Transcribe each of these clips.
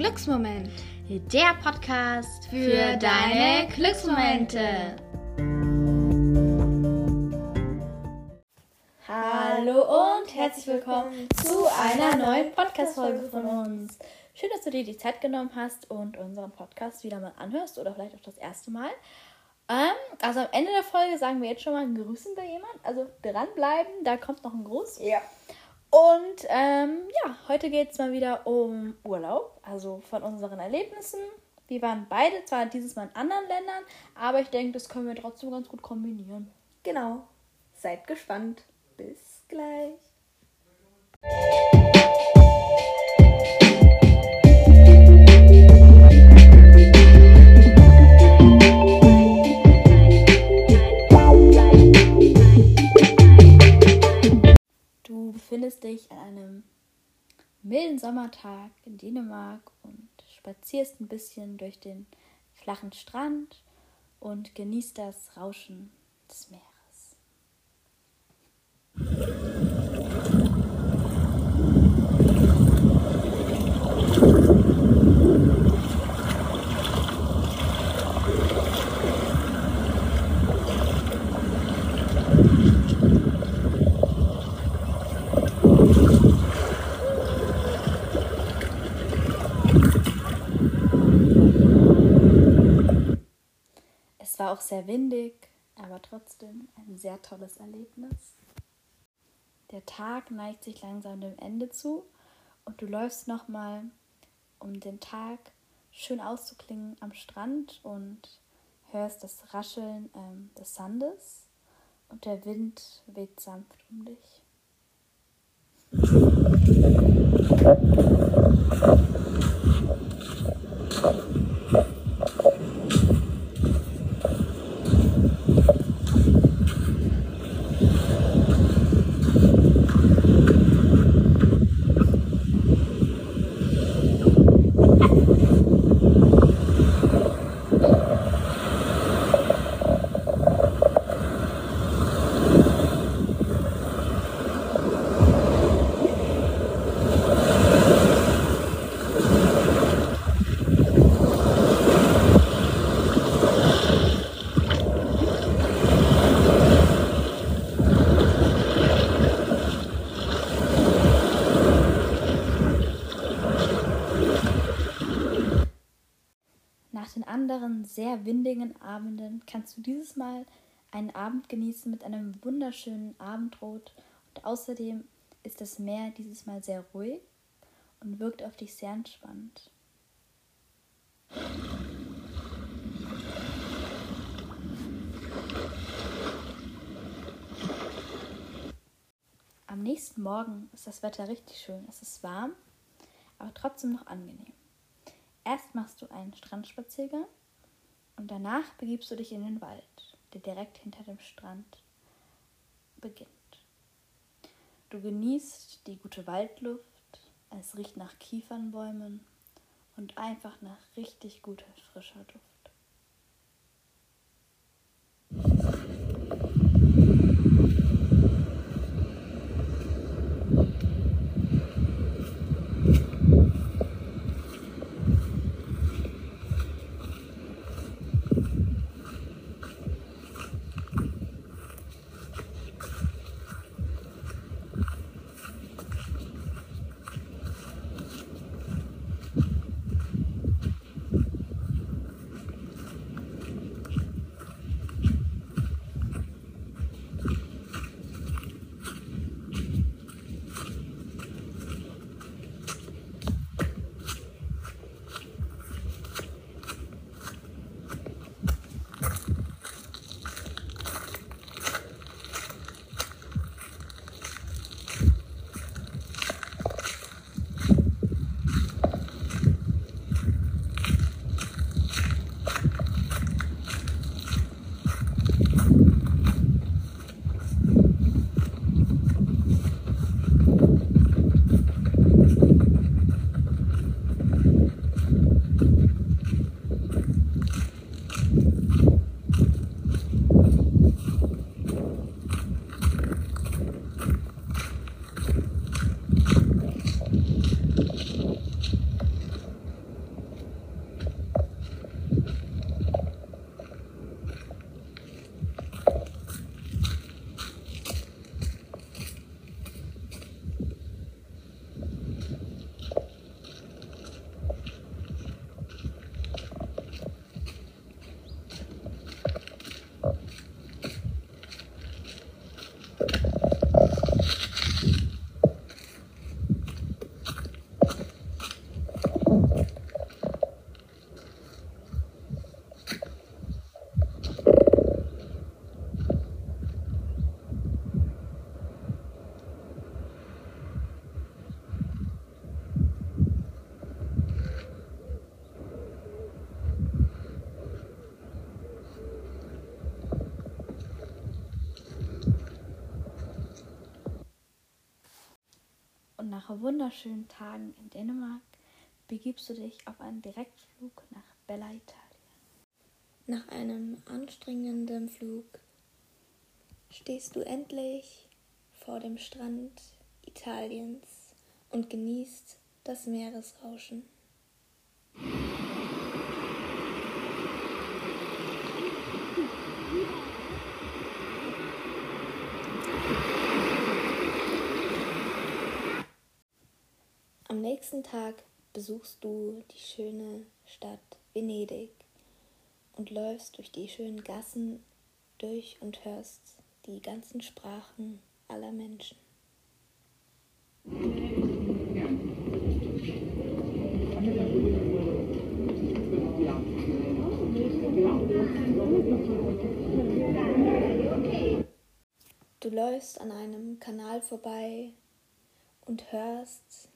Glücksmoment. Der Podcast für, deine Glücksmomente. Hallo und herzlich willkommen zu einer neuen Podcast-Folge von uns. Schön, dass du dir die Zeit genommen hast und unseren Podcast wieder mal anhörst oder vielleicht auch das erste Mal. Ähm, also am Ende der Folge sagen wir jetzt schon mal ein Grüßen bei jemand. Also dranbleiben, da kommt noch ein Gruß. Ja. Und ähm, ja, heute geht es mal wieder um Urlaub, also von unseren Erlebnissen. Wir waren beide zwar dieses Mal in anderen Ländern, aber ich denke, das können wir trotzdem ganz gut kombinieren. Genau. Seid gespannt. Bis gleich. Befindest dich an einem milden Sommertag in Dänemark und spazierst ein bisschen durch den flachen Strand und genießt das Rauschen des Meeres. Auch sehr windig, aber trotzdem ein sehr tolles Erlebnis. Der Tag neigt sich langsam dem Ende zu und du läufst nochmal, um den Tag schön auszuklingen am Strand und hörst das Rascheln ähm, des Sandes und der Wind weht sanft um dich. Nach den anderen sehr windigen Abenden kannst du dieses Mal einen Abend genießen mit einem wunderschönen Abendrot und außerdem ist das Meer dieses Mal sehr ruhig und wirkt auf dich sehr entspannt. Am nächsten Morgen ist das Wetter richtig schön. Es ist warm, aber trotzdem noch angenehm. Erst machst du einen Strandspaziergang und danach begibst du dich in den Wald, der direkt hinter dem Strand beginnt. Du genießt die gute Waldluft, es riecht nach Kiefernbäumen und einfach nach richtig guter frischer Duft. Wunderschönen Tagen in Dänemark begibst du dich auf einen Direktflug nach Bella Italia. Nach einem anstrengenden Flug stehst du endlich vor dem Strand Italiens und genießt das Meeresrauschen. Nächsten Tag besuchst du die schöne Stadt Venedig und läufst durch die schönen Gassen durch und hörst die ganzen Sprachen aller Menschen. Du läufst an einem Kanal vorbei und hörst,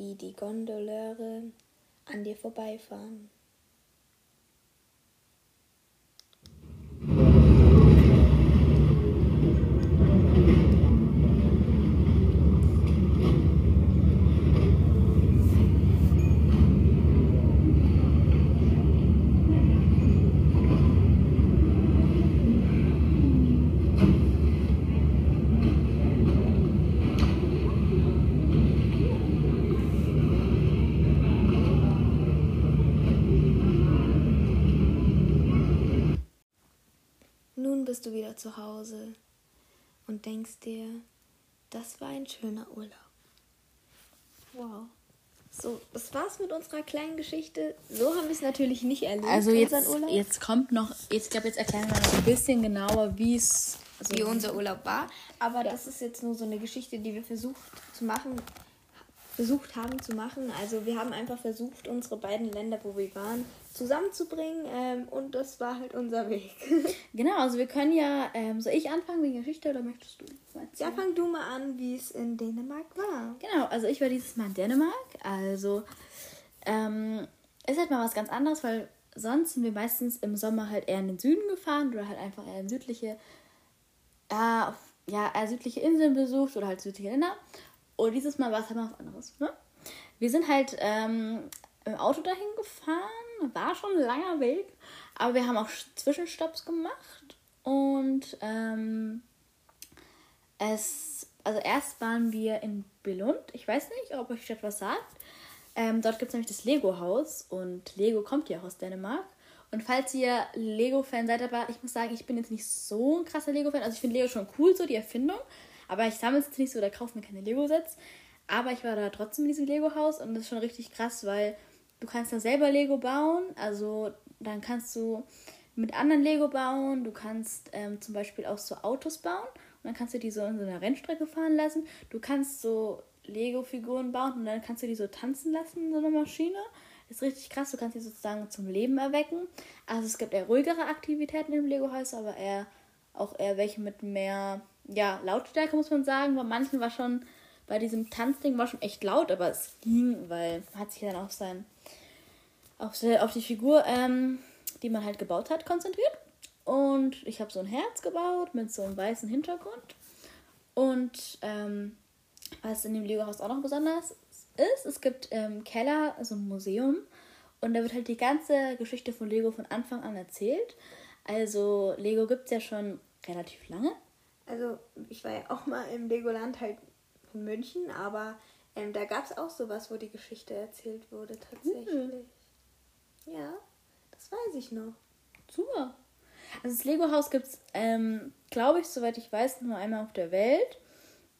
wie die Gondeleure an dir vorbeifahren. Bist du wieder zu Hause und denkst dir, das war ein schöner Urlaub. Wow. So, das war's mit unserer kleinen Geschichte. So haben wir es natürlich nicht erlebt. Also jetzt, jetzt kommt noch, jetzt, ich glaube, jetzt erklären wir noch ein bisschen genauer, wie es also wie unser Urlaub war. Aber das ist jetzt nur so eine Geschichte, die wir versucht zu machen, versucht haben zu machen. Also wir haben einfach versucht, unsere beiden Länder, wo wir waren, zusammenzubringen. Ähm, und das war halt unser Weg. Genau, also wir können ja, ähm, soll ich anfangen wegen Geschichte oder möchtest du? ja, fang du mal an, wie es in Dänemark war. Genau, also ich war dieses Mal in Dänemark. Also ähm, ist halt mal was ganz anderes, weil sonst sind wir meistens im Sommer halt eher in den Süden gefahren oder halt einfach eher in südliche, äh, auf, ja, eher südliche Inseln besucht oder halt südliche Länder. Und dieses Mal war es halt mal was anderes. Ne? Wir sind halt ähm, im Auto dahin gefahren, war schon ein langer Weg, aber wir haben auch Zwischenstopps gemacht und ähm, es, also erst waren wir in Billund. Ich weiß nicht, ob euch das was sagt. Ähm, dort gibt es nämlich das Lego-Haus und Lego kommt ja auch aus Dänemark. Und falls ihr Lego-Fan seid, aber ich muss sagen, ich bin jetzt nicht so ein krasser Lego-Fan. Also ich finde Lego schon cool, so die Erfindung. Aber ich sammle es jetzt nicht so oder kaufe mir keine Lego-Sets. Aber ich war da trotzdem in diesem Lego-Haus und das ist schon richtig krass, weil du kannst da selber Lego bauen. Also dann kannst du mit anderen Lego bauen. Du kannst ähm, zum Beispiel auch so Autos bauen. Und dann kannst du die so in so einer Rennstrecke fahren lassen. Du kannst so Lego-Figuren bauen und dann kannst du die so tanzen lassen in so einer Maschine. Ist richtig krass. Du kannst die sozusagen zum Leben erwecken. Also es gibt eher ruhigere Aktivitäten im Lego-Haus, aber eher auch eher welche mit mehr ja, Lautstärke, muss man sagen. Bei manchen war schon, bei diesem Tanzding war schon echt laut, aber es ging, weil man hat sich dann auf sein, auf, auf die Figur, ähm, die man halt gebaut hat, konzentriert. Und ich habe so ein Herz gebaut mit so einem weißen Hintergrund. Und ähm, was in dem Lego-Haus auch noch besonders ist, es gibt im Keller so ein Museum und da wird halt die ganze Geschichte von Lego von Anfang an erzählt. Also Lego gibt es ja schon relativ lange. Also ich war ja auch mal im Legoland halt in München, aber ähm, da gab es auch sowas, wo die Geschichte erzählt wurde tatsächlich. Mhm. Ja, das weiß ich noch. Super. Also das Lego-Haus gibt es, ähm, glaube ich, soweit ich weiß, nur einmal auf der Welt.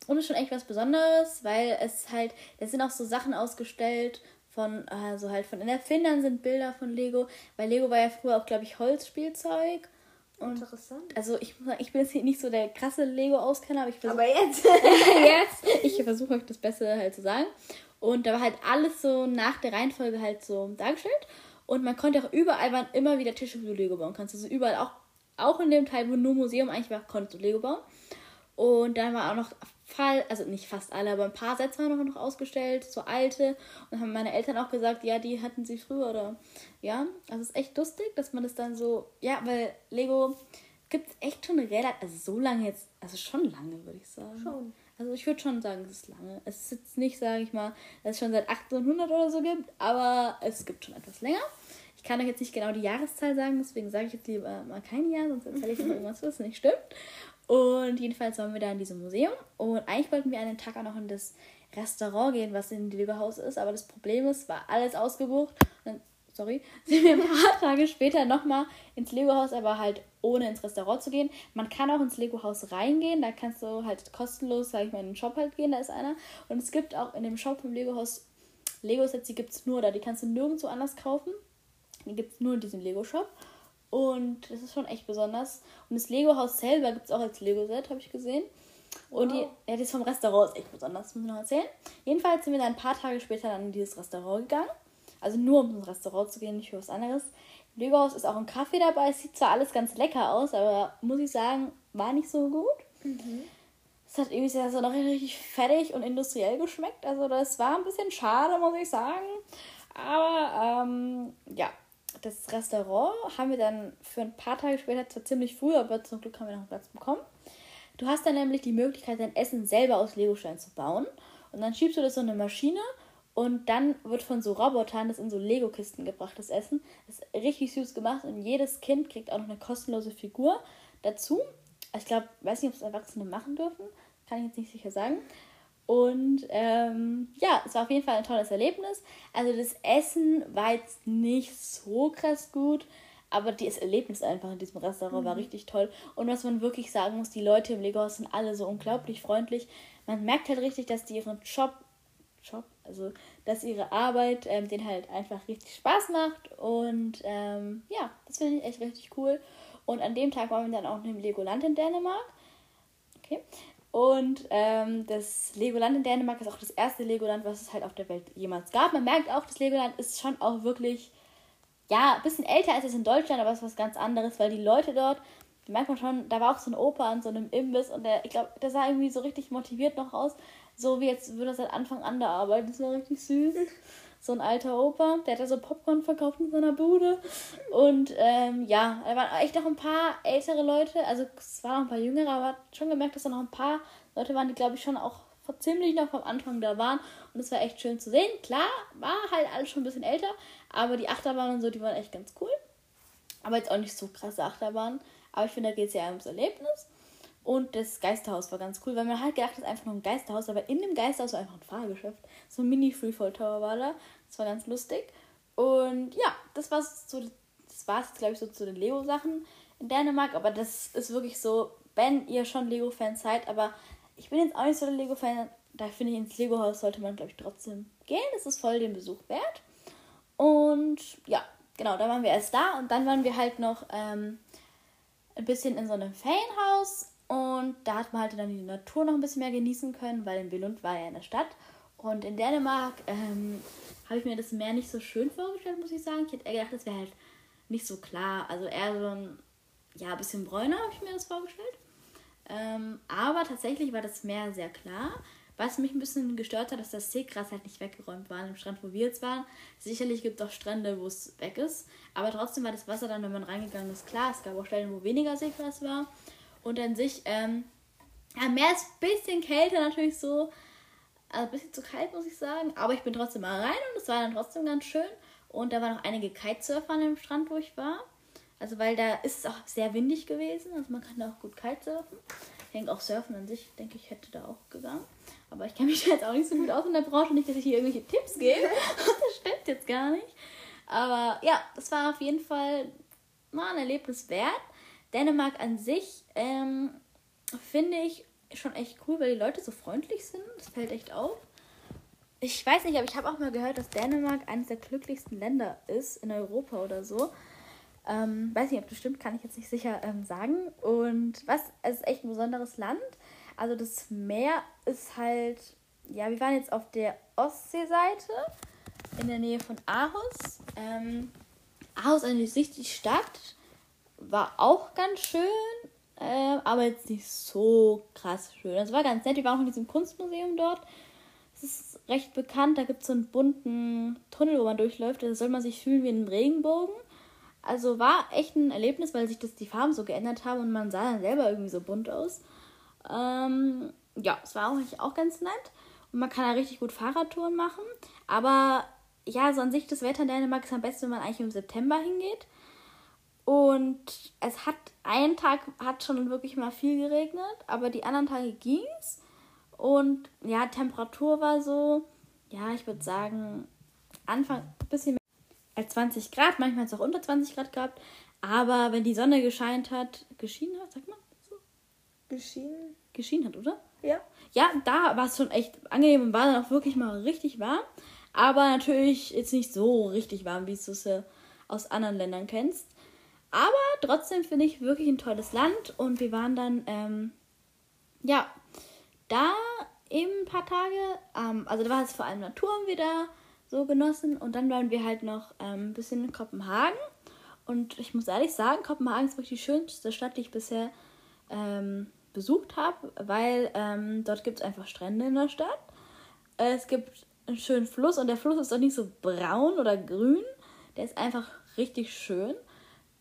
Und ist schon echt was Besonderes, weil es halt, es sind auch so Sachen ausgestellt von, also halt von den Erfindern sind Bilder von Lego, weil Lego war ja früher auch, glaube ich, Holzspielzeug. Und Interessant. Also ich muss sagen, ich bin jetzt hier nicht so der krasse Lego-Auskenner, aber ich versuche Aber jetzt. jetzt, ich versuche euch das Beste halt zu sagen. Und da war halt alles so nach der Reihenfolge halt so dargestellt. Und man konnte auch überall waren immer wieder Tische, wo du Lego bauen kannst. Also überall auch, auch in dem Teil, wo nur Museum eigentlich war, konntest du Lego bauen. Und dann war auch noch Fall, also nicht fast alle, aber ein paar Sätze waren noch ausgestellt, so alte. Und haben meine Eltern auch gesagt, ja, die hatten sie früher oder ja. Also es ist echt lustig, dass man das dann so, ja, weil Lego gibt es echt schon relativ, also so lange jetzt, also schon lange, würde ich sagen. Schon. Also ich würde schon sagen, es ist lange. Es ist jetzt nicht, sage ich mal, dass es schon seit 1800 oder so gibt, aber es gibt schon etwas länger. Ich kann euch jetzt nicht genau die Jahreszahl sagen, deswegen sage ich jetzt lieber mal kein Jahr, sonst erzähle ich noch irgendwas, was nicht stimmt. Und jedenfalls waren wir da in diesem Museum und eigentlich wollten wir einen Tag auch noch in das Restaurant gehen, was in dem Lego-Haus ist, aber das Problem ist, war alles ausgebucht. Und sorry, sind wir ein paar Tage später nochmal ins Lego-Haus, aber halt ohne ins Restaurant zu gehen. Man kann auch ins Lego-Haus reingehen, da kannst du halt kostenlos, sag ich mal, in den Shop halt gehen, da ist einer. Und es gibt auch in dem Shop vom Lego-Haus Lego-Sets, die gibt es nur da, die kannst du nirgendwo anders kaufen. Die gibt es nur in diesem Lego-Shop. Und das ist schon echt besonders. Und das Lego-Haus selber gibt es auch als Lego-Set, habe ich gesehen. Und wow. die, ja, das vom Restaurant ist echt besonders, das muss ich noch erzählen. Jedenfalls sind wir dann ein paar Tage später dann in dieses Restaurant gegangen. Also nur um ins Restaurant zu gehen, nicht für was anderes. Im Lego-Haus ist auch ein Kaffee dabei. Es sieht zwar alles ganz lecker aus, aber muss ich sagen, war nicht so gut. Mhm. Es hat irgendwie sehr, so noch richtig fettig und industriell geschmeckt. Also das war ein bisschen schade, muss ich sagen. Aber ähm, ja, das Restaurant haben wir dann für ein paar Tage später zwar ziemlich früh, aber zum Glück haben wir noch einen Platz bekommen. Du hast dann nämlich die Möglichkeit, dein Essen selber aus Legosteinen zu bauen. Und dann schiebst du das so eine Maschine und dann wird von so Robotern das in so Lego-Kisten gebracht, das Essen. Das ist richtig süß gemacht und jedes Kind kriegt auch noch eine kostenlose Figur dazu. Ich glaube, weiß nicht, ob es Erwachsene machen dürfen. Kann ich jetzt nicht sicher sagen. Und ähm, ja, es war auf jeden Fall ein tolles Erlebnis. Also das Essen war jetzt nicht so krass gut, aber das Erlebnis einfach in diesem Restaurant mhm. war richtig toll. Und was man wirklich sagen muss, die Leute im Lego-Haus sind alle so unglaublich freundlich. Man merkt halt richtig, dass die ihren Job, Job also dass ihre Arbeit ähm, denen halt einfach richtig Spaß macht. Und ähm, ja, das finde ich echt richtig cool. Und an dem Tag waren wir dann auch in Legoland in Dänemark. Okay. Und ähm, das Legoland in Dänemark ist auch das erste Legoland, was es halt auf der Welt jemals gab. Man merkt auch, das Legoland ist schon auch wirklich, ja, ein bisschen älter als es in Deutschland, aber es ist was ganz anderes, weil die Leute dort, da merkt man schon, da war auch so ein Opa an so einem Imbiss und der, ich glaube, der sah irgendwie so richtig motiviert noch aus. So wie jetzt würde er seit Anfang an da arbeiten. Das war richtig süß so ein alter Opa, der hat da so Popcorn verkauft in seiner Bude. Und ähm, ja, da waren echt noch ein paar ältere Leute, also es waren noch ein paar jüngere, aber schon gemerkt, dass da noch ein paar Leute waren, die glaube ich schon auch ziemlich noch vom Anfang da waren. Und es war echt schön zu sehen. Klar, war halt alles schon ein bisschen älter, aber die Achterbahnen und so, die waren echt ganz cool. Aber jetzt auch nicht so krasse Achterbahnen. Aber ich finde, da geht es ja ums Erlebnis. Und das Geisterhaus war ganz cool, weil man halt gedacht, das ist einfach nur ein Geisterhaus, aber in dem Geisterhaus war einfach ein Fahrgeschäft. So ein Mini-Freefall Tower war da. Das war ganz lustig. Und ja, das war so, das war es, glaube ich, so zu den Lego-Sachen in Dänemark. Aber das ist wirklich so, wenn ihr schon Lego-Fan seid, aber ich bin jetzt auch nicht so der Lego-Fan, da finde ich, ins Lego-Haus sollte man, glaube ich, trotzdem gehen. Das ist voll den Besuch wert. Und ja, genau, da waren wir erst da und dann waren wir halt noch ähm, ein bisschen in so einem Ferienhaus und da hat man halt dann die Natur noch ein bisschen mehr genießen können, weil in Billund war ja in der Stadt. Und in Dänemark ähm, habe ich mir das Meer nicht so schön vorgestellt, muss ich sagen. Ich hätte eher gedacht, das wäre halt nicht so klar. Also eher so ein, ja, bisschen bräuner habe ich mir das vorgestellt. Ähm, aber tatsächlich war das Meer sehr klar. Was mich ein bisschen gestört hat, dass das Seegras halt nicht weggeräumt war am Strand, wo wir jetzt waren. Sicherlich gibt es auch Strände, wo es weg ist. Aber trotzdem war das Wasser dann, wenn man reingegangen ist, klar. Es gab auch Stellen, wo weniger Seegras war. Und an sich, ähm, ja, Meer ist ein bisschen kälter natürlich so. Also ein bisschen zu kalt, muss ich sagen. Aber ich bin trotzdem mal rein und es war dann trotzdem ganz schön. Und da waren noch einige Kitesurfer an dem Strand, wo ich war. Also, weil da ist es auch sehr windig gewesen. Also, man kann da auch gut kitesurfen. Ich denke, auch Surfen an sich, denke ich, hätte da auch gegangen. Aber ich kenne mich jetzt auch nicht so gut aus in der Branche. Nicht, dass ich hier irgendwelche Tipps gebe. das stimmt jetzt gar nicht. Aber ja, das war auf jeden Fall mal ein Erlebnis wert. Dänemark an sich ähm, finde ich schon echt cool, weil die Leute so freundlich sind. Das fällt echt auf. Ich weiß nicht, aber ich habe auch mal gehört, dass Dänemark eines der glücklichsten Länder ist in Europa oder so. Ähm, weiß nicht, ob das stimmt, kann ich jetzt nicht sicher ähm, sagen. Und was, es ist echt ein besonderes Land. Also das Meer ist halt, ja, wir waren jetzt auf der Ostseeseite in der Nähe von Aarhus. Ähm, Aarhus an sich die Stadt war auch ganz schön, äh, aber jetzt nicht so krass schön. Es war ganz nett. Wir waren auch in diesem Kunstmuseum dort. Es ist recht bekannt. Da gibt es so einen bunten Tunnel, wo man durchläuft. Da soll man sich fühlen wie ein Regenbogen. Also war echt ein Erlebnis, weil sich das die Farben so geändert haben und man sah dann selber irgendwie so bunt aus. Ähm, ja, es war auch, auch ganz nett. Und man kann da richtig gut Fahrradtouren machen. Aber ja, so an sich das Wetter in Dänemark ist am besten, wenn man eigentlich im September hingeht. Und es hat einen Tag hat schon wirklich mal viel geregnet, aber die anderen Tage ging's. Und ja, Temperatur war so, ja, ich würde sagen, Anfang ein bisschen mehr als 20 Grad, manchmal hat es auch unter 20 Grad gehabt. Aber wenn die Sonne gescheint hat, geschienen hat, sag mal so. Geschienen? Geschienen hat, oder? Ja. Ja, da war es schon echt angenehm und war dann auch wirklich mal richtig warm. Aber natürlich jetzt nicht so richtig warm, wie du es äh, aus anderen Ländern kennst. Aber trotzdem finde ich wirklich ein tolles Land und wir waren dann, ähm, ja, da eben ein paar Tage. Ähm, also da war es vor allem Natur wieder so genossen und dann waren wir halt noch ähm, ein bisschen in Kopenhagen. Und ich muss ehrlich sagen, Kopenhagen ist wirklich die schönste Stadt, die ich bisher ähm, besucht habe, weil ähm, dort gibt es einfach Strände in der Stadt. Es gibt einen schönen Fluss und der Fluss ist auch nicht so braun oder grün. Der ist einfach richtig schön.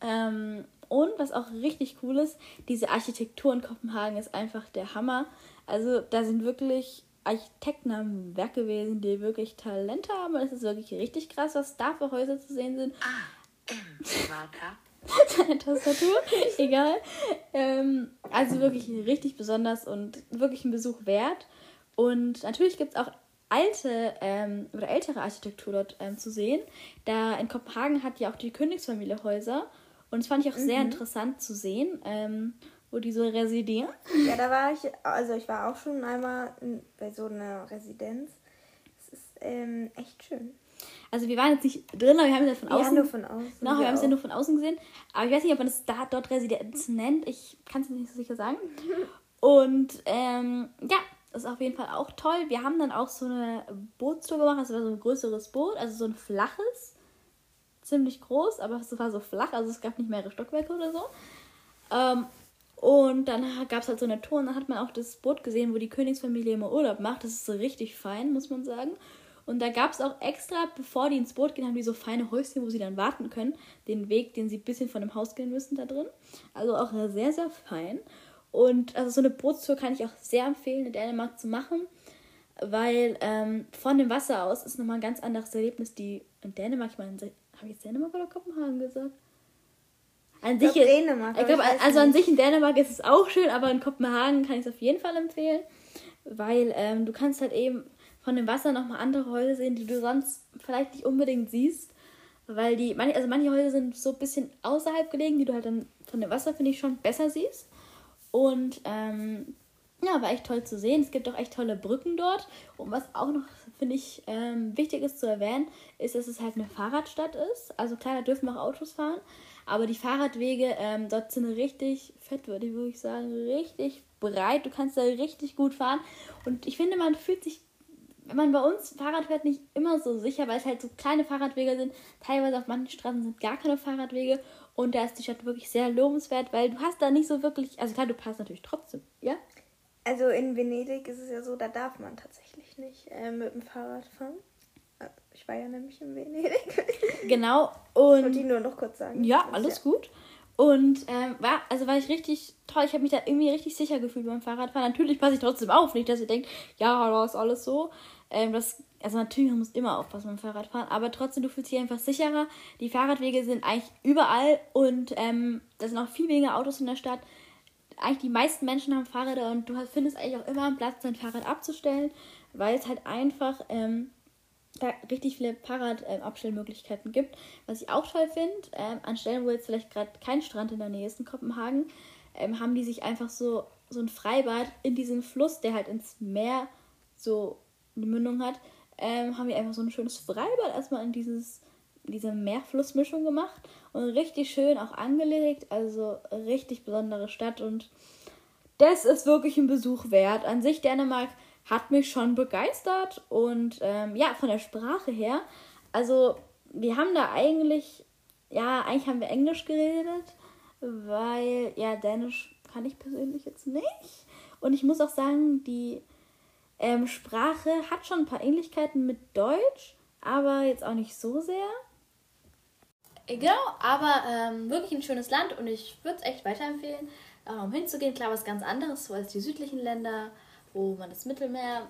Ähm, und was auch richtig cool ist, diese Architektur in Kopenhagen ist einfach der Hammer. Also da sind wirklich Architekten am Werk gewesen, die wirklich Talente haben. Es ist wirklich richtig krass, was da für Häuser zu sehen sind. Ah, ähm, Seine Tastatur, egal. Ähm, also wirklich richtig besonders und wirklich ein Besuch wert. Und natürlich gibt es auch alte ähm, oder ältere Architektur dort ähm, zu sehen. Da in Kopenhagen hat ja auch die Königsfamilie Häuser. Und das fand ich auch mhm. sehr interessant zu sehen, ähm, wo die so residieren. Ja, da war ich, also ich war auch schon einmal in, bei so einer Residenz. Es ist ähm, echt schön. Also wir waren jetzt nicht drin, aber wir haben es ja von außen. Ja, nur von außen. Genau, wir, wir haben es ja nur von außen gesehen. Aber ich weiß nicht, ob man es da dort Residenz nennt. Ich kann es nicht so sicher sagen. Und ähm, ja, das ist auf jeden Fall auch toll. Wir haben dann auch so eine Bootstour gemacht. War so ein größeres Boot, also so ein flaches ziemlich groß, aber es war so flach, also es gab nicht mehrere Stockwerke oder so. Ähm, und dann gab es halt so eine Tour und dann hat man auch das Boot gesehen, wo die Königsfamilie immer Urlaub macht. Das ist so richtig fein, muss man sagen. Und da gab es auch extra, bevor die ins Boot gehen, haben die so feine Häuschen, wo sie dann warten können. Den Weg, den sie ein bisschen von dem Haus gehen müssen, da drin. Also auch sehr, sehr fein. Und also so eine Bootstour kann ich auch sehr empfehlen, in Dänemark zu machen. Weil ähm, von dem Wasser aus ist nochmal ein ganz anderes Erlebnis. Die in Dänemark, ich meine, habe ich jetzt Dänemark oder Kopenhagen gesagt? An sich ich Dänemark. Ich glaub, also an sich in Dänemark ist es auch schön, aber in Kopenhagen kann ich es auf jeden Fall empfehlen, weil ähm, du kannst halt eben von dem Wasser nochmal andere Häuser sehen, die du sonst vielleicht nicht unbedingt siehst, weil die, also manche Häuser sind so ein bisschen außerhalb gelegen, die du halt dann von dem Wasser, finde ich, schon besser siehst. Und ähm, ja, war echt toll zu sehen. Es gibt auch echt tolle Brücken dort. Und was auch noch, finde ich, ähm, wichtig ist zu erwähnen, ist, dass es halt eine Fahrradstadt ist. Also klar, da dürfen auch Autos fahren. Aber die Fahrradwege ähm, dort sind richtig fett, würde ich wirklich sagen. Richtig breit. Du kannst da richtig gut fahren. Und ich finde, man fühlt sich, wenn man bei uns Fahrrad fährt, nicht immer so sicher, weil es halt so kleine Fahrradwege sind. Teilweise auf manchen Straßen sind gar keine Fahrradwege. Und da ist die Stadt wirklich sehr lobenswert, weil du hast da nicht so wirklich, also klar, du passt natürlich trotzdem, ja? Also in Venedig ist es ja so, da darf man tatsächlich nicht äh, mit dem Fahrrad fahren. Äh, ich war ja nämlich in Venedig. Genau. Und Wollte ich nur noch kurz sagen. Ja, alles ja. gut. Und ähm, war, also war ich richtig toll. Ich habe mich da irgendwie richtig sicher gefühlt beim Fahrradfahren. Natürlich passe ich trotzdem auf, nicht, dass ihr denkt, ja, da ist alles so. Ähm, das, also natürlich, man muss immer aufpassen beim Fahrradfahren, aber trotzdem, du fühlst dich einfach sicherer. Die Fahrradwege sind eigentlich überall und ähm, da sind auch viel weniger Autos in der Stadt eigentlich die meisten Menschen haben Fahrräder und du findest eigentlich auch immer einen Platz, dein Fahrrad abzustellen, weil es halt einfach ähm, da richtig viele Fahrradabstellmöglichkeiten ähm, gibt. Was ich auch toll finde, ähm, an Stellen, wo jetzt vielleicht gerade kein Strand in der Nähe ist in Kopenhagen, ähm, haben die sich einfach so, so ein Freibad in diesem Fluss, der halt ins Meer so eine Mündung hat, ähm, haben die einfach so ein schönes Freibad erstmal in dieses diese Meerflussmischung gemacht und richtig schön auch angelegt. Also richtig besondere Stadt und das ist wirklich ein Besuch wert. An sich Dänemark hat mich schon begeistert und ähm, ja, von der Sprache her. Also wir haben da eigentlich, ja, eigentlich haben wir Englisch geredet, weil ja, Dänisch kann ich persönlich jetzt nicht. Und ich muss auch sagen, die ähm, Sprache hat schon ein paar Ähnlichkeiten mit Deutsch, aber jetzt auch nicht so sehr. Genau, aber ähm, wirklich ein schönes Land und ich würde es echt weiterempfehlen, um hinzugehen. Klar, was ganz anderes so als die südlichen Länder wo man das Mittelmeer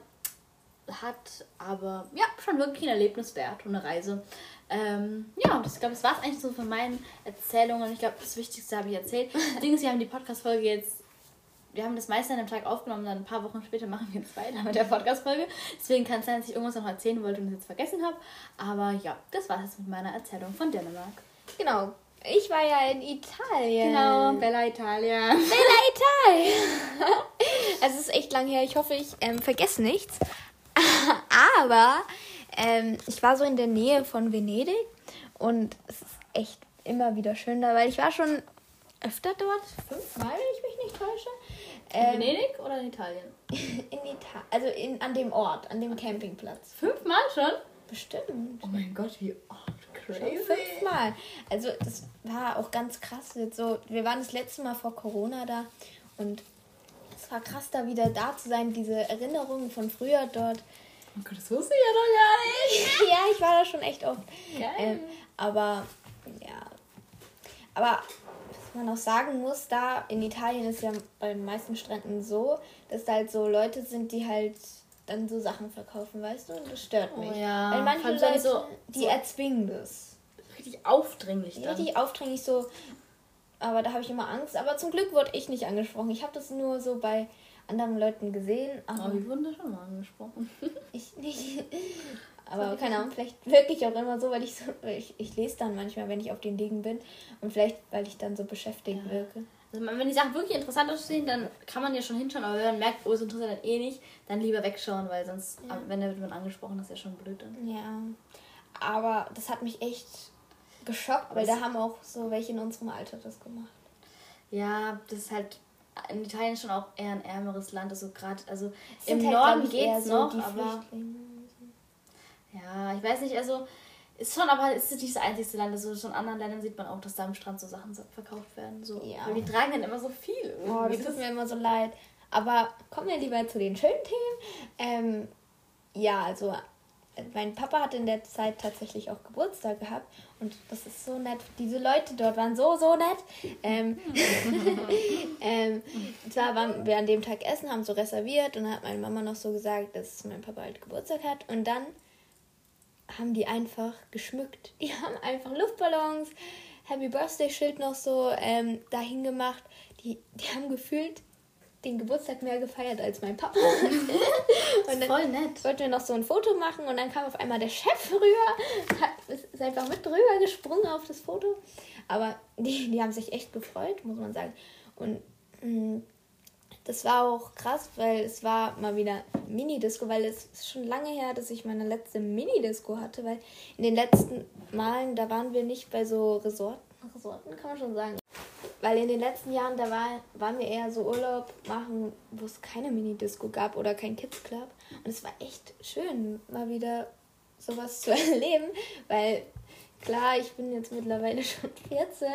hat. Aber ja, schon wirklich ein Erlebnis wert und eine Reise. Ähm, ja, und ich glaube, das war es eigentlich so von meinen Erzählungen. Ich glaube, das Wichtigste habe ich erzählt. Das Ding ist, wir haben die Podcast-Folge jetzt wir haben das meiste an dem Tag aufgenommen, dann ein paar Wochen später machen wir jetzt weiter mit der Podcast-Folge. Deswegen kann es sein, dass ich irgendwas noch erzählen wollte und es jetzt vergessen habe. Aber ja, das war es mit meiner Erzählung von Dänemark. Genau. Ich war ja in Italien. Genau, Bella Italia. Bella Italia. also es ist echt lang her. Ich hoffe, ich ähm, vergesse nichts. Aber ähm, ich war so in der Nähe von Venedig und es ist echt immer wieder schön da, weil ich war schon öfter dort, fünfmal, wenn ich mich nicht täusche. Ähm, in Venedig oder in Italien? In Italien, also in, an dem Ort, an dem Campingplatz. Fünfmal schon? Bestimmt. Oh mein Gott, wie oft. Crazy. fünfmal. Also das war auch ganz krass. Jetzt so, wir waren das letzte Mal vor Corona da und es war krass, da wieder da zu sein, diese Erinnerungen von früher dort. Oh Gott, das wusste ich ja doch gar nicht. ja, ich war da schon echt oft. Ähm, aber ja. Aber was man auch sagen muss, da in Italien ist ja bei den meisten Stränden so, dass da halt so Leute sind, die halt dann so Sachen verkaufen, weißt du? Und das stört oh mich. Oh ja. Weil manche Leute, so, die so erzwingen das. Richtig aufdringlich dann. Richtig aufdringlich so. Aber da habe ich immer Angst. Aber zum Glück wurde ich nicht angesprochen. Ich habe das nur so bei anderen Leuten gesehen. Aber, aber wir wurden da schon mal angesprochen. ich nicht. Aber keine Ahnung, vielleicht wirklich auch immer so, weil ich so, ich, ich lese dann manchmal, wenn ich auf den Liegen bin und vielleicht, weil ich dann so beschäftigt ja. wirke. Also wenn die Sachen wirklich interessant aussehen, dann kann man ja schon hinschauen, aber wenn man merkt, oh, es interessiert dann eh nicht, dann lieber wegschauen, weil sonst, ja. wenn da wird man angesprochen, das ist ja schon blöd dann. Ja. Aber das hat mich echt geschockt, weil da haben auch so welche in unserem Alter das gemacht. Ja, das ist halt in Italien schon auch eher ein ärmeres Land, also gerade, also im halt, Norden geht es noch, so aber ja, ich weiß nicht, also ist schon, aber es ist nicht das einzige Land. Also schon in anderen Ländern sieht man auch, dass da am Strand so Sachen verkauft werden. So. Ja. Weil die tragen dann immer so viel. Oh, das tut mir immer so leid. Aber kommen wir lieber zu den schönen Themen. Ähm, ja, also mein Papa hat in der Zeit tatsächlich auch Geburtstag gehabt und das ist so nett. Diese Leute dort waren so, so nett. Ähm, ähm, zwar waren wir an dem Tag essen, haben so reserviert und dann hat meine Mama noch so gesagt, dass mein Papa halt Geburtstag hat und dann haben die einfach geschmückt. Die haben einfach Luftballons, Happy Birthday Schild noch so ähm, dahin gemacht. Die, die haben gefühlt den Geburtstag mehr gefeiert als mein Papa. und dann Voll nett. wollten wir noch so ein Foto machen und dann kam auf einmal der Chef rüber, hat, ist einfach mit drüber gesprungen auf das Foto. Aber die, die haben sich echt gefreut, muss man sagen. Und mh, mm, das war auch krass, weil es war mal wieder Mini-Disco, weil es ist schon lange her, dass ich meine letzte Mini-Disco hatte, weil in den letzten Malen, da waren wir nicht bei so Resorten, Resorten kann man schon sagen. Weil in den letzten Jahren, da war, waren wir eher so Urlaub machen, wo es keine Mini-Disco gab oder kein Kids Club. Und es war echt schön, mal wieder sowas zu erleben, weil Klar, ich bin jetzt mittlerweile schon 14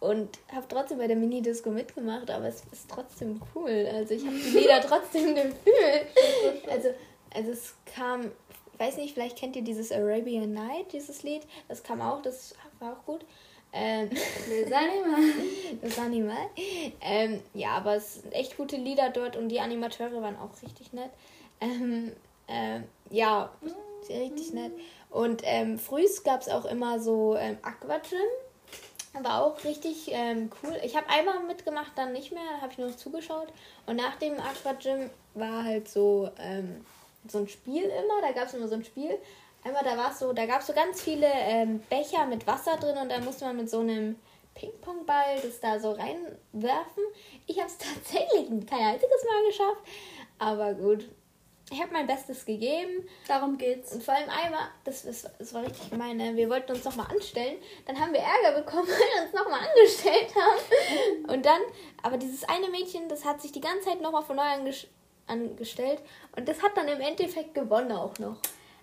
und habe trotzdem bei der Mini-Disco mitgemacht, aber es ist trotzdem cool. Also ich habe die Lieder trotzdem gefühlt. Also, also es kam, ich weiß nicht, vielleicht kennt ihr dieses Arabian Night, dieses Lied. Das kam auch, das war auch gut. Ähm, das Animal. Das Animal. Ähm, ja, aber es sind echt gute Lieder dort und die Animateure waren auch richtig nett. Ähm, ähm, ja, richtig nett. Und ähm, frühs gab es auch immer so ähm, Aquagym. War auch richtig ähm, cool. Ich habe einmal mitgemacht, dann nicht mehr, habe ich nur noch zugeschaut. Und nach dem Aquagym war halt so, ähm, so ein Spiel immer, da gab es immer so ein Spiel. Einmal da war es so, da gab es so ganz viele ähm, Becher mit Wasser drin und da musste man mit so einem Ping-Pong-Ball das da so reinwerfen. Ich habe es tatsächlich kein einziges Mal geschafft. Aber gut, ich habe mein Bestes gegeben. Darum geht's. Und vor allem einmal, das, das, das war richtig gemein, ne? wir wollten uns nochmal anstellen. Dann haben wir Ärger bekommen, weil wir uns nochmal angestellt haben. Und dann, aber dieses eine Mädchen, das hat sich die ganze Zeit nochmal von neu angestellt. Und das hat dann im Endeffekt gewonnen auch noch.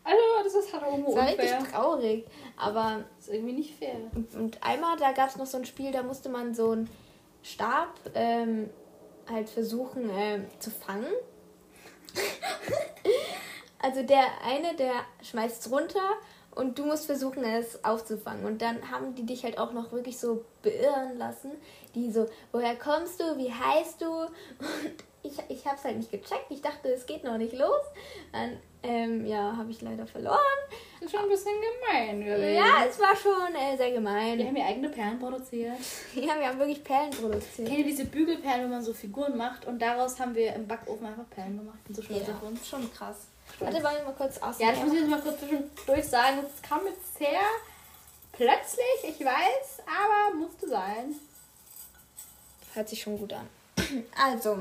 Also, das ist halt irgendwo Das war unfair. richtig traurig. Aber. Das ist irgendwie nicht fair. Und, und einmal, da gab es noch so ein Spiel, da musste man so einen Stab ähm, halt versuchen äh, zu fangen. Also der eine, der schmeißt runter und du musst versuchen, es aufzufangen. Und dann haben die dich halt auch noch wirklich so beirren lassen. Die so, woher kommst du, wie heißt du? Und ich, ich habe es halt nicht gecheckt. Ich dachte, es geht noch nicht los. Dann ähm, ja, habe ich leider verloren. Das ist schon ein bisschen gemein gewesen. Ja, es war schon äh, sehr gemein. Wir haben ja eigene Perlen produziert. ja, wir haben wirklich Perlen produziert. Kennt ihr diese Bügelperlen, wo man so Figuren macht? Und daraus haben wir im Backofen einfach Perlen gemacht. Und so stolz Ja, uns. schon krass. Warte, wollen wir mal kurz aus. Ja, das muss ich jetzt mal kurz zwischendurch sagen. Es kam jetzt sehr plötzlich, ich weiß, aber musste sein. Hört sich schon gut an. Also,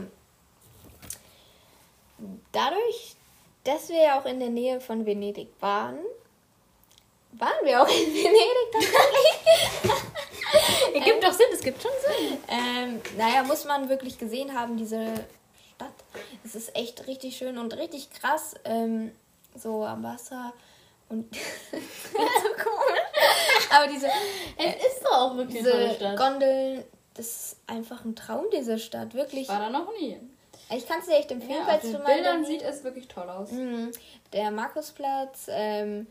dadurch, dass wir ja auch in der Nähe von Venedig waren, waren wir auch in Venedig tatsächlich. Ergibt doch Sinn, es gibt schon Sinn. ähm, naja, muss man wirklich gesehen haben, diese. Es ist echt richtig schön und richtig krass. Ähm, so am Wasser und so komisch. Aber diese, Es ist doch auch wirklich diese Stadt. Gondeln, das ist einfach ein Traum, diese Stadt. Wirklich. Ich war da noch nie. Ich kann es dir echt empfehlen, Ja, auf falls den du mal. Bildern sieht es wirklich toll aus. Mhm. Der Markusplatz, ähm,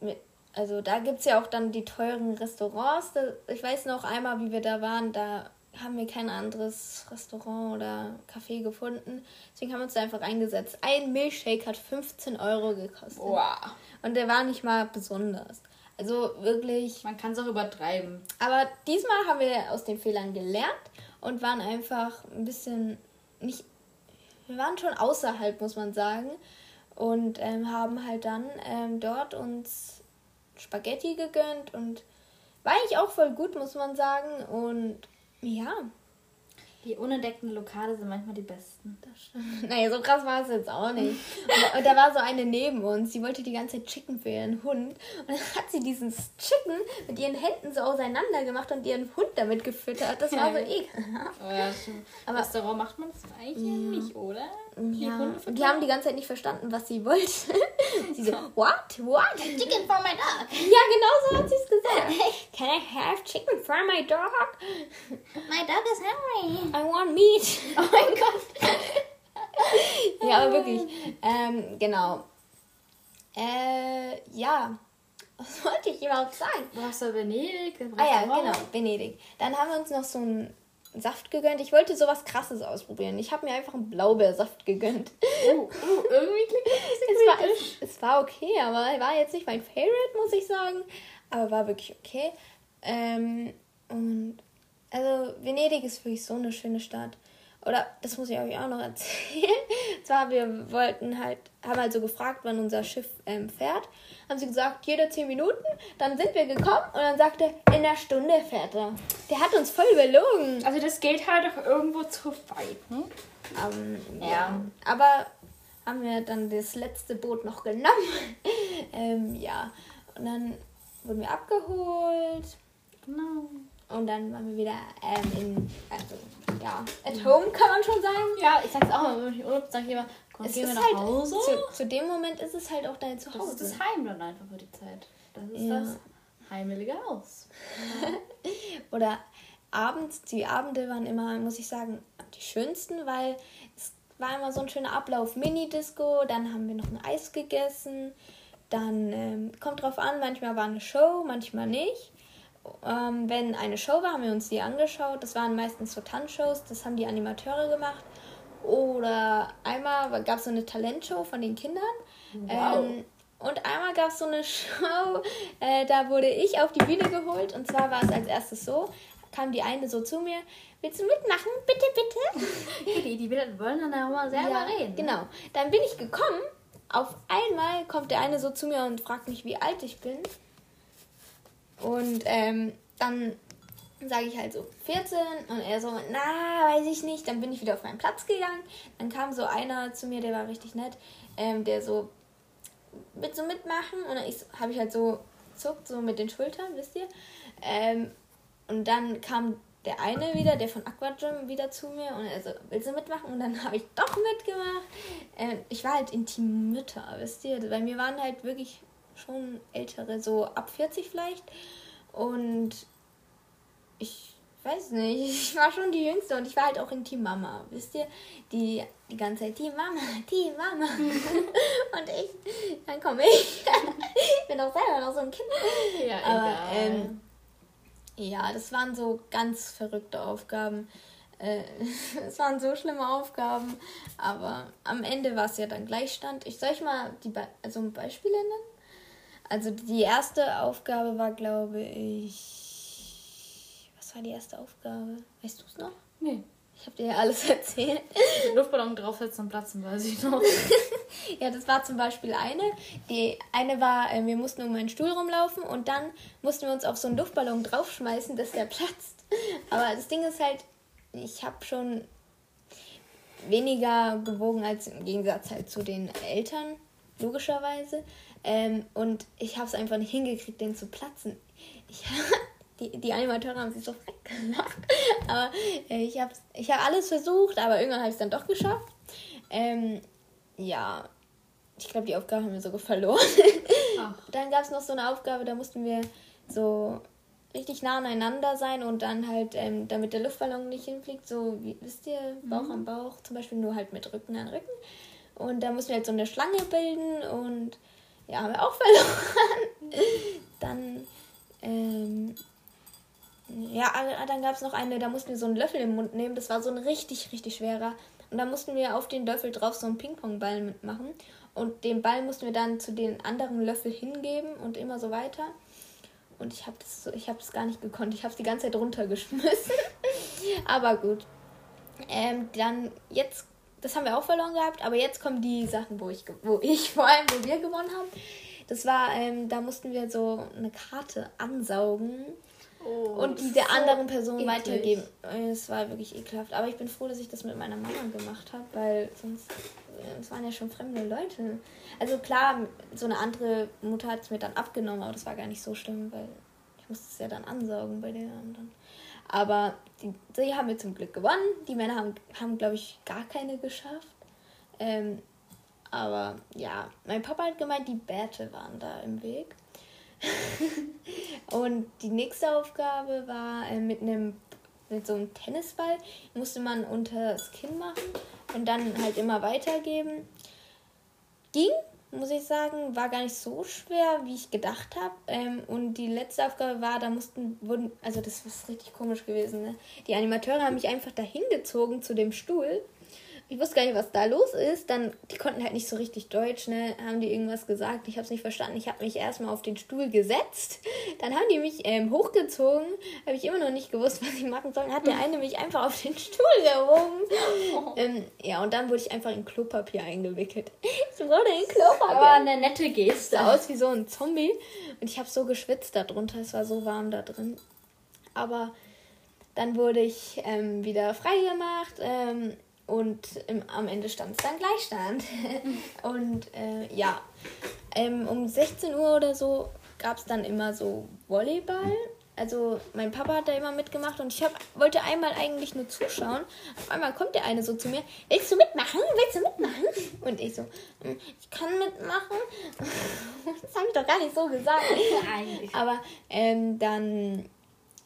mit, also da gibt es ja auch dann die teuren Restaurants. Ich weiß noch einmal, wie wir da waren, da haben wir kein anderes Restaurant oder Café gefunden. Deswegen haben wir uns da einfach eingesetzt. Ein Milchshake hat 15 Euro gekostet. Boah. Und der war nicht mal besonders. Also wirklich. Man kann es auch übertreiben. Aber diesmal haben wir aus den Fehlern gelernt und waren einfach ein bisschen nicht. Wir waren schon außerhalb, muss man sagen. Und ähm, haben halt dann ähm, dort uns Spaghetti gegönnt und war eigentlich auch voll gut, muss man sagen. Und ja, Die unentdeckten Lokale sind manchmal die besten. naja, so krass war es jetzt auch nicht. Und, und da war so eine neben uns, die wollte die ganze Zeit Chicken für ihren Hund. Und dann hat sie diesen Chicken mit ihren Händen so auseinander gemacht und ihren Hund damit gefüttert. Das war so ekelhaft. Oh ja, stimmt. Aber- Restaurant macht man das eigentlich nicht, oder? Die Ja, und die haben die ganze Zeit nicht verstanden, was sie wollte. sie so, what? What? Chicken for my dog. Ja, genau so hat sie es gesagt. Can I have chicken for my dog? My dog is hungry. I want meat. Oh mein Gott. ja, aber wirklich. Ähm, genau. Äh, ja. Was wollte ich überhaupt sagen? Du hast da Venedig. Ah ja, genau, Venedig. Dann haben wir uns noch so einen Saft gegönnt. Ich wollte sowas krasses ausprobieren. Ich habe mir einfach einen Blaubeersaft gegönnt. Oh, oh, irgendwie klingt das Es war, es, es war okay, aber er war jetzt nicht mein Favorite, muss ich sagen. Aber war wirklich okay. Ähm, und also Venedig ist wirklich so eine schöne Stadt. Oder das muss ich euch auch noch erzählen. Und zwar, wir wollten halt, haben halt so gefragt, wann unser Schiff ähm, fährt. Haben sie gesagt, jede 10 Minuten. Dann sind wir gekommen und dann sagte er, in einer Stunde fährt er. Der hat uns voll belogen. Also das geht halt doch irgendwo zu weit, ne? Ähm, ja. Ja. Aber haben wir dann das letzte Boot noch genommen. ähm, ja. Und dann wurden wir abgeholt. Genau. Und dann waren wir wieder ähm, in, also, ja, at home kann man schon sagen. Ja, ich sag's auch mal, wenn ich Urlaub sage, ich immer, komm, Es gehen wir nach halt, Hause. zu, zu dem Moment ist es halt auch dein das Zuhause. ist das Heim dann einfach für die Zeit. Das ist Ja. das heimelige Haus. Oder abends, die Abende waren immer, muss ich sagen, die schönsten, weil es war immer so ein schöner Ablauf. Mini-Disco, dann haben wir noch ein Eis gegessen. Dann ähm, kommt drauf an, manchmal war eine Show, manchmal nicht. Ähm, wenn eine Show war, haben wir uns die angeschaut. Das waren meistens so Tanzshows, das haben die Animateure gemacht. Oder einmal gab es so eine Talentshow von den Kindern. Wow. Ähm, und einmal gab es so eine Show, äh, da wurde ich auf die Bühne geholt. Und zwar war es als erstes so, kam die eine so zu mir, willst du mitmachen? Bitte, bitte. Die, die wollen dann auch mal selber Ja, reden. Genau. Dann bin ich gekommen. Auf einmal kommt der eine so zu mir und fragt mich, wie alt ich bin. Und ähm, dann sage ich halt so 14 und er so, na, weiß ich nicht. Dann bin ich wieder auf meinen Platz gegangen. Dann kam so einer zu mir, der war richtig nett, ähm, der so, willst du mitmachen? Und dann habe ich halt so zuckt, so mit den Schultern, wisst ihr. Ähm, und dann kam der eine wieder, der von Aquagym, wieder zu mir und er so, willst du mitmachen? Und dann habe ich doch mitgemacht. Ähm, ich war halt Intimmütter, wisst ihr. Bei mir waren halt wirklich schon ältere, so ab 40 vielleicht. Und ich weiß nicht, ich war schon die Jüngste und ich war halt auch Intimmama, wisst ihr? Die die ganze Zeit, die Mama, die Mama. und ich, dann komme ich. ich bin doch selber noch so ein Kind. Ja, Aber egal. ähm, ja, das waren so ganz verrückte Aufgaben. Äh, es waren so schlimme Aufgaben, aber am Ende war es ja dann Gleichstand. Ich soll euch mal die Be also Beispiele nennen? Also die erste Aufgabe war, glaube ich. Was war die erste Aufgabe? Weißt du es noch? Nee. Ich habe dir ja alles erzählt. Den Luftballon draufsetzen und platzen, weiß ich noch. ja, das war zum Beispiel eine. Die eine war, äh, wir mussten um einen Stuhl rumlaufen und dann mussten wir uns auf so einen Luftballon draufschmeißen, dass der platzt. Aber das Ding ist halt, ich habe schon weniger gewogen als im Gegensatz halt zu den Eltern, logischerweise. Ähm, und ich habe es einfach nicht hingekriegt, den zu platzen. Ich, die, die Animateure haben sich so gemacht. aber äh, ich habe ich hab alles versucht, aber irgendwann habe ich es dann doch geschafft. Ähm, ja, ich glaube, die Aufgabe haben wir sogar verloren. dann gab es noch so eine Aufgabe, da mussten wir so richtig nah aneinander sein und dann halt, ähm, damit der Luftballon nicht hinfliegt, so, wie, wisst ihr, Bauch mhm. an Bauch, zum Beispiel nur halt mit Rücken an Rücken. Und da mussten wir halt so eine Schlange bilden und ja, haben wir auch verloren. dann, ähm, ja, ah, dann gab es noch eine, da mussten wir so einen Löffel im Mund nehmen. Das war so ein richtig, richtig schwerer. Und da mussten wir auf den Löffel drauf so einen Ping-Pong-Ball mitmachen. Und den Ball mussten wir dann zu den anderen Löffel hingeben und immer so weiter. Und ich habe das, so, ich hab das gar nicht gekonnt. Ich habe es die ganze Zeit runtergeschmissen. Aber gut. Ähm, dann jetzt das haben wir auch verloren gehabt, aber jetzt kommen die Sachen, wo ich, wo ich vor allem, wo wir gewonnen haben. Das war, ähm, da mussten wir so eine Karte ansaugen oh, und die der so anderen Person eklig. weitergeben. Es war wirklich ekelhaft. Aber ich bin froh, dass ich das mit meiner Mama gemacht habe, weil sonst, äh, es waren ja schon fremde Leute. Also klar, so eine andere Mutter hat es mir dann abgenommen, aber das war gar nicht so schlimm, weil ich musste es ja dann ansaugen bei den anderen. Aber die, die haben wir zum Glück gewonnen. Die Männer haben, haben glaube ich, gar keine geschafft. Ähm, aber ja, mein Papa hat gemeint, die Bärte waren da im Weg. und die nächste Aufgabe war äh, mit einem mit so einem Tennisball musste man unter das Kinn machen und dann halt immer weitergeben. Ging, muss ich sagen, war gar nicht so schwer, wie ich gedacht habe. Ähm, und die letzte Aufgabe war, da mussten, wurden, also das ist richtig komisch gewesen, ne? Die Animateure haben mich einfach dahin gezogen zu dem Stuhl ich wusste gar nicht, was da los ist. Dann, die konnten halt nicht so richtig Deutsch, ne? Haben die irgendwas gesagt? Ich habe es nicht verstanden. Ich habe mich erstmal auf den Stuhl gesetzt. Dann haben die mich ähm, hochgezogen. Habe ich immer noch nicht gewusst, was ich machen soll. Hat der eine mich einfach auf den Stuhl gehoben. Ähm, ja, und dann wurde ich einfach in Klopapier eingewickelt. Ich wurde in Klopapier. Aber eine nette Geste. Sah aus wie so ein Zombie. Und ich habe so geschwitzt darunter. Es war so warm da drin. Aber dann wurde ich ähm, wieder freigemacht. Ähm, und im, am Ende stand es dann Gleichstand. und äh, ja, ähm, um 16 Uhr oder so gab es dann immer so Volleyball. Also mein Papa hat da immer mitgemacht und ich hab, wollte einmal eigentlich nur zuschauen. Auf einmal kommt der eine so zu mir, willst du mitmachen? Willst du mitmachen? Und ich so, hm, ich kann mitmachen. Das habe ich doch gar nicht so gesagt. Eigentlich. Aber ähm, dann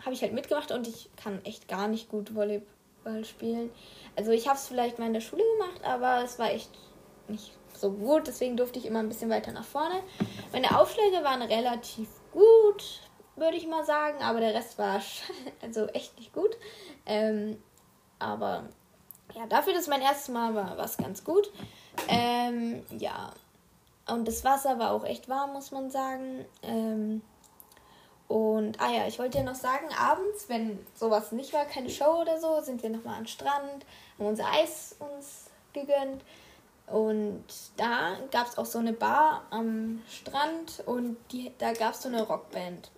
habe ich halt mitgemacht und ich kann echt gar nicht gut Volleyball spielen. Also ich habe es vielleicht mal in der Schule gemacht, aber es war echt nicht so gut. Deswegen durfte ich immer ein bisschen weiter nach vorne. Meine Aufschläge waren relativ gut, würde ich mal sagen, aber der Rest war also echt nicht gut. Ähm, aber ja, dafür, dass mein erstes Mal war, war es ganz gut. Ähm, ja. Und das Wasser war auch echt warm, muss man sagen. Ähm, und, ah ja, ich wollte ja noch sagen, abends, wenn sowas nicht war, keine Show oder so, sind wir nochmal am Strand, haben unser Eis uns gegönnt. Und da gab es auch so eine Bar am Strand und die, da gab es so eine Rockband.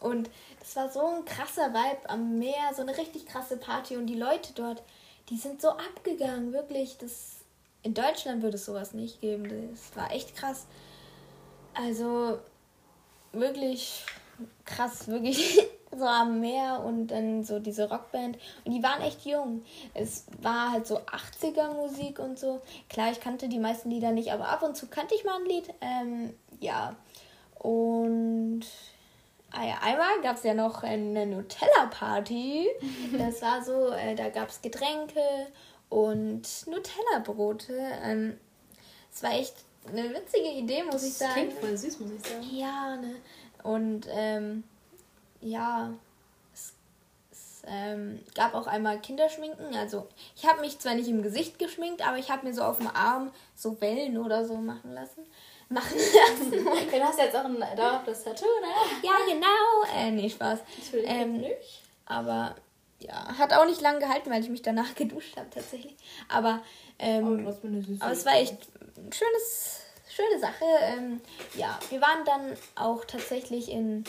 Und das war so ein krasser Vibe am Meer, so eine richtig krasse Party. Und die Leute dort, die sind so abgegangen, wirklich. Das, in Deutschland würde es sowas nicht geben. Das war echt krass. Also wirklich krass, wirklich so am Meer und dann so diese Rockband. Und die waren echt jung. Es war halt so 80er Musik und so. Klar, ich kannte die meisten Lieder nicht, aber ab und zu kannte ich mal ein Lied. Ähm, ja. Und ah ja, einmal gab es ja noch eine Nutella-Party. Das war so, äh, da gab es Getränke und Nutella-Brote. Ähm, es war echt eine witzige Idee, muss das ich sagen. Klingt voll süß, muss ich sagen. Ja, ne. Und ähm, ja, es, es, ähm, gab auch einmal Kinderschminken. Also ich habe mich zwar nicht im Gesicht geschminkt, aber ich habe mir so auf dem Arm so Wellen oder so machen lassen. Machen lassen. du hast jetzt auch ein dauerhaftes Tattoo, ne? Ja, genau. Äh, nee, Spaß. Ähm, nicht. Aber ja, hat auch nicht lange gehalten, weil ich mich danach geduscht habe tatsächlich. Aber, ähm, oh, aber es war echt ein schönes, schöne Sache. Ähm, ja, wir waren dann auch tatsächlich in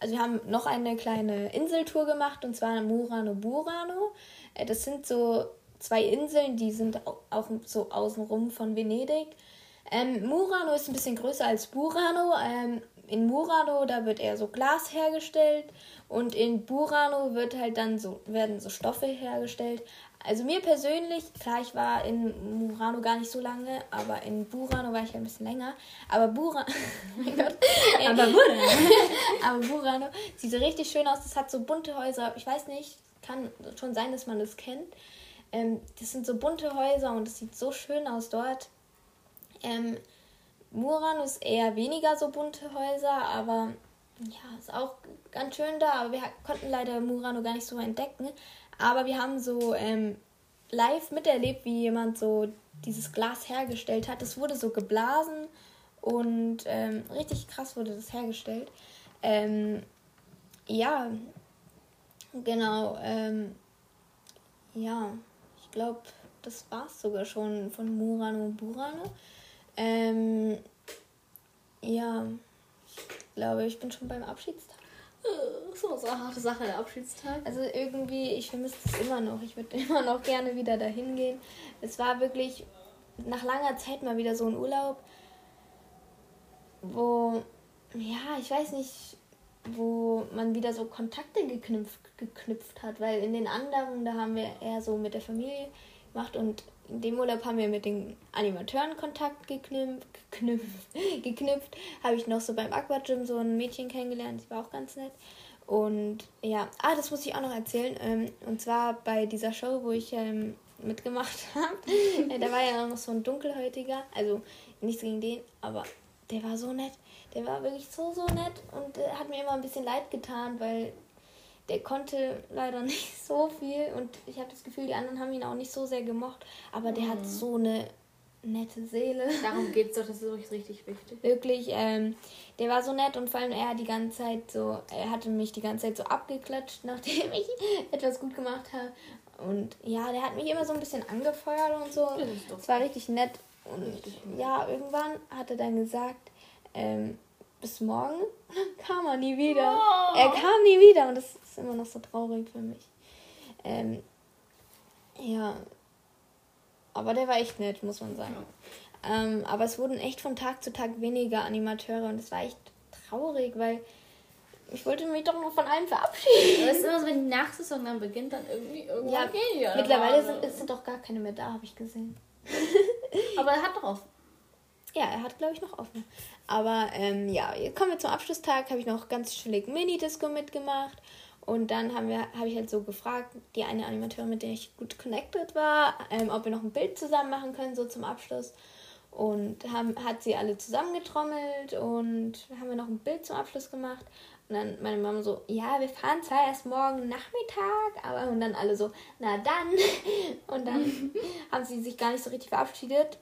also wir haben noch eine kleine Inseltour gemacht und zwar Murano Burano. Äh, das sind so zwei Inseln, die sind auch so außenrum von Venedig. Ähm, Murano ist ein bisschen größer als Burano. Ähm, in Murano, da wird eher so Glas hergestellt und in Burano wird halt dann so, werden so Stoffe hergestellt. Also mir persönlich, klar, ich war in Murano gar nicht so lange, aber in Burano war ich ein bisschen länger. Aber Burano, mein Gott. aber Burano. aber Burano sieht so richtig schön aus. Das hat so bunte Häuser. Ich weiß nicht, kann schon sein, dass man das kennt. Ähm, das sind so bunte Häuser und es sieht so schön aus dort. Ähm, Murano ist eher weniger so bunte Häuser, aber ja, ist auch ganz schön da. Aber wir konnten leider Murano gar nicht so entdecken. Aber wir haben so ähm, live miterlebt, wie jemand so dieses Glas hergestellt hat. Es wurde so geblasen und ähm, richtig krass wurde das hergestellt. Ähm, ja, genau. Ähm, ja, ich glaube, das war es sogar schon von Murano Burano. Ähm, ja, ich glaube, ich bin schon beim Abschiedstag. So, so eine harte Sache, der Abschiedstag. Also irgendwie, ich vermisse es immer noch. Ich würde immer noch gerne wieder dahin gehen. Es war wirklich nach langer Zeit mal wieder so ein Urlaub, wo, ja, ich weiß nicht, wo man wieder so Kontakte geknüpft, geknüpft hat, weil in den anderen, da haben wir eher so mit der Familie gemacht und in dem Urlaub haben wir mit den Animateuren Kontakt geknüpft, geknüpft, geknüpft. Habe ich noch so beim Aquagym so ein Mädchen kennengelernt, die war auch ganz nett. Und ja, ah, das muss ich auch noch erzählen. Ähm, und zwar bei dieser Show, wo ich ähm, mitgemacht habe, äh, da war ja noch so ein Dunkelhäutiger, also nichts gegen den, aber der war so nett. Der war wirklich so, so nett und äh, hat mir immer ein bisschen leid getan, weil der konnte leider nicht so viel und ich habe das Gefühl, die anderen haben ihn auch nicht so sehr gemocht, aber der mhm. hat so eine nette Seele. Darum geht es doch, das ist wirklich richtig wichtig. Wirklich, ähm, der war so nett und vor allem er hat die ganze Zeit so, er hatte mich die ganze Zeit so abgeklatscht, nachdem ich etwas gut gemacht habe. Und ja, der hat mich immer so ein bisschen angefeuert und so. Es war richtig nett. Und richtig ja, irgendwann hat er dann gesagt, ähm, bis morgen. Und dann kam er nie wieder. Oh. Er kam nie wieder und das ist immer noch so traurig für mich. Ähm, ja. Aber der war echt nett, muss man sagen. Ähm, aber es wurden echt von Tag zu Tag weniger Animateure und es war echt traurig, weil ich wollte mich doch noch von einem verabschieden. Das ist immer so, wenn die Nachsaison dann beginnt, dann irgendwie irgendwann ja, gehen die. Mittlerweile sind, sind doch gar keine mehr da, habe ich gesehen. aber er hat doch offen. Ja, er hat, glaube ich, noch offen. Aber ähm, ja, jetzt kommen wir zum Abschlusstag. Habe ich noch ganz chillig Mini-Disco mitgemacht. Und dann haben wir, habe ich halt so gefragt, die eine Animateurin, mit der ich gut connected war, ähm, ob wir noch ein Bild zusammen machen können, so zum Abschluss. Und haben, hat sie alle zusammengetrommelt und haben wir noch ein Bild zum Abschluss gemacht. Und dann meine Mama so, ja, wir fahren zwar erst morgen Nachmittag, aber und dann alle so, na dann. Und dann haben sie sich gar nicht so richtig verabschiedet.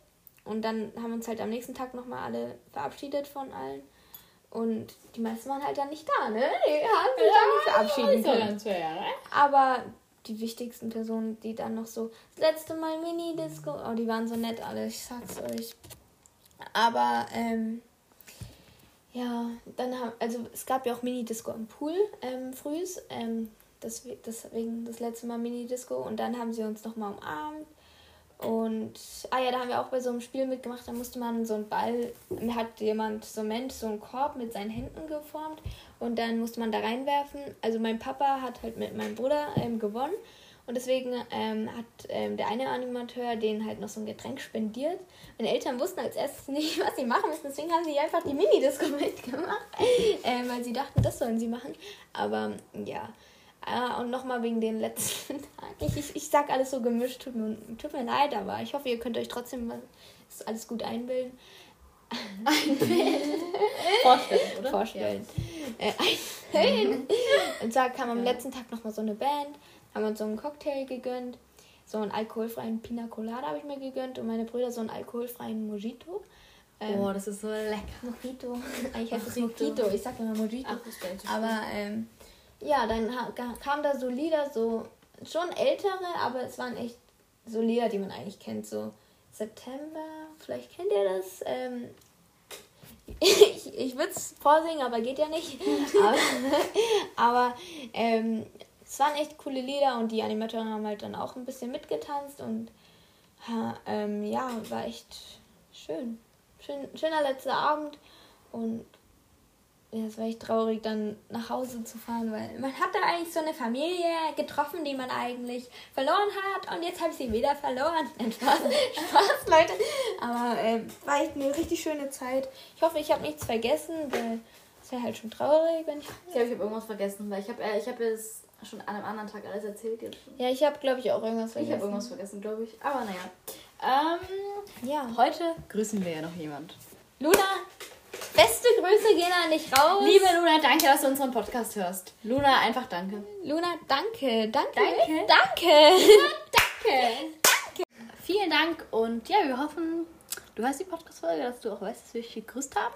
Und dann haben wir uns halt am nächsten Tag nochmal alle verabschiedet von allen. Und die meisten waren halt dann nicht da, ne? Die haben sich ja, dann verabschieden können. Fair, ne? Aber die wichtigsten Personen, die dann noch so das letzte Mal Mini-Disco, oh, die waren so nett alle, ich sag's euch. Aber, ähm, ja, dann haben, also es gab ja auch Mini-Disco im Pool ähm, frühs, ähm, das, deswegen das letzte Mal Mini-Disco und dann haben sie uns nochmal umarmt und, ah ja, da haben wir auch bei so einem Spiel mitgemacht, da musste man so einen Ball, hat jemand so ein Mensch so einen Korb mit seinen Händen geformt und dann musste man da reinwerfen. Also mein Papa hat halt mit meinem Bruder ähm, gewonnen und deswegen ähm, hat ähm, der eine Animateur den halt noch so ein Getränk spendiert. Meine Eltern wussten als erstes nicht, was sie machen müssen, deswegen haben sie einfach die Mini-Disco mitgemacht, ähm, weil sie dachten, das sollen sie machen. Aber ja, Ah, und nochmal wegen den letzten Tagen. Ich, ich, ich sag alles so gemischt, tut mir, tut mir leid, aber ich hoffe, ihr könnt euch trotzdem mal alles gut einbilden. Einbilden. Vorstellen, oder? Vorstellen. Ja. Äh, einbilden. Und zwar kam am letzten Tag nochmal so eine Band. haben uns so einen Cocktail gegönnt. So einen alkoholfreien Pina Colada habe ich mir gegönnt und meine Brüder so einen alkoholfreien Mojito. Ähm, Oh, das ist so lecker. Mojito. Eigentlich heißt es Mojito. Ich sag immer Mojito. Ach, aber ähm, ja, dann kamen da so Lieder, so schon ältere, aber es waren echt so Lieder, die man eigentlich kennt. So September, vielleicht kennt ihr das. Ähm, ich ich würde es vorsingen, aber geht ja nicht. aber aber ähm, es waren echt coole Lieder und die Animatoren haben halt dann auch ein bisschen mitgetanzt und ha, ähm, ja, war echt schön. schön. Schöner letzter Abend und ja, es war echt traurig, dann nach Hause zu fahren, weil man hat da eigentlich so eine Familie getroffen, die man eigentlich verloren hat und jetzt habe ich sie wieder verloren. Spaß, Spaß, Leute. Aber äh, war echt eine richtig schöne Zeit. Ich hoffe, ich habe nichts vergessen, weil es wäre halt schon traurig, wenn ich... Ich glaube, ich habe irgendwas vergessen, weil ich habe äh, ich hab es schon an einem anderen Tag alles erzählt. Jetzt schon. Ja, ich habe, glaube ich, auch irgendwas Ich vergessen. habe irgendwas vergessen, glaube ich. Aber naja. Ähm, Ja. heute grüßen wir ja noch jemand. Luna, beste Grüße gehen an dich raus. Liebe Luna, danke, dass du unseren Podcast hörst. Luna, einfach danke. Luna, danke, danke. Danke. Danke. Danke. Vielen Dank und ja, wir hoffen, du hörst die Podcast-Folge, dass du auch weißt, dass wir dich gegrüßt haben.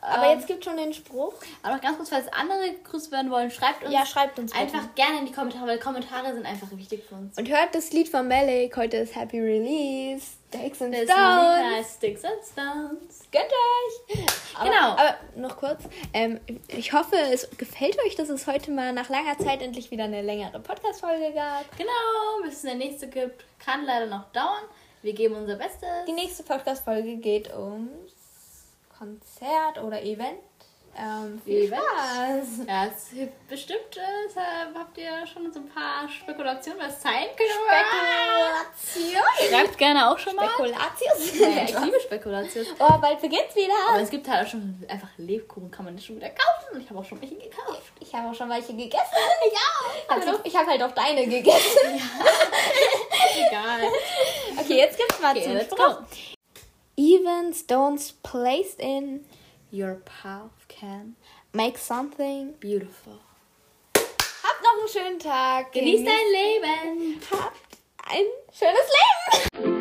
Aber Ähm, jetzt gibt schon den Spruch. aber noch ganz kurz, falls andere gegrüßt werden wollen, schreibt uns Ja, schreibt uns bitte. einfach gerne in die Kommentare, weil Kommentare sind einfach wichtig für uns. Und hört das Lied von Malik. Heute ist Happy Release. Sticks and Stones. Sticks and Stones. Gönnt euch. Aber, Genau. Aber noch kurz. Ähm, ich hoffe, es gefällt euch, dass es heute mal nach langer Zeit endlich wieder eine längere Podcast-Folge gab. Genau, bis es der nächste gibt. Kann leider noch dauern. Wir geben unser Bestes. Die nächste Podcast-Folge geht ums Konzert oder Event. Ähm, viel. Spaß. Ja, es gibt bestimmt äh, deshalb habt ihr schon so ein paar Spekulationen, was sein könnte. Spekulation. Schreibt gerne auch schon mal. Spekulatius. Ja, ich liebe Spekulation. Oh, bald beginnt's wieder. Aber es gibt halt auch schon einfach Lebkuchen, kann man nicht schon wieder kaufen. Ich habe auch schon welche gekauft. Ich habe auch schon welche gegessen. Ja. Also, ich habe halt auch deine gegessen. Egal. Okay, jetzt gibt's mal Okay, zum. Even stones placed in Your path can make something. beautiful. Habt noch einen schönen Tag. Genieß dein Leben. Habt ein schönes Leben.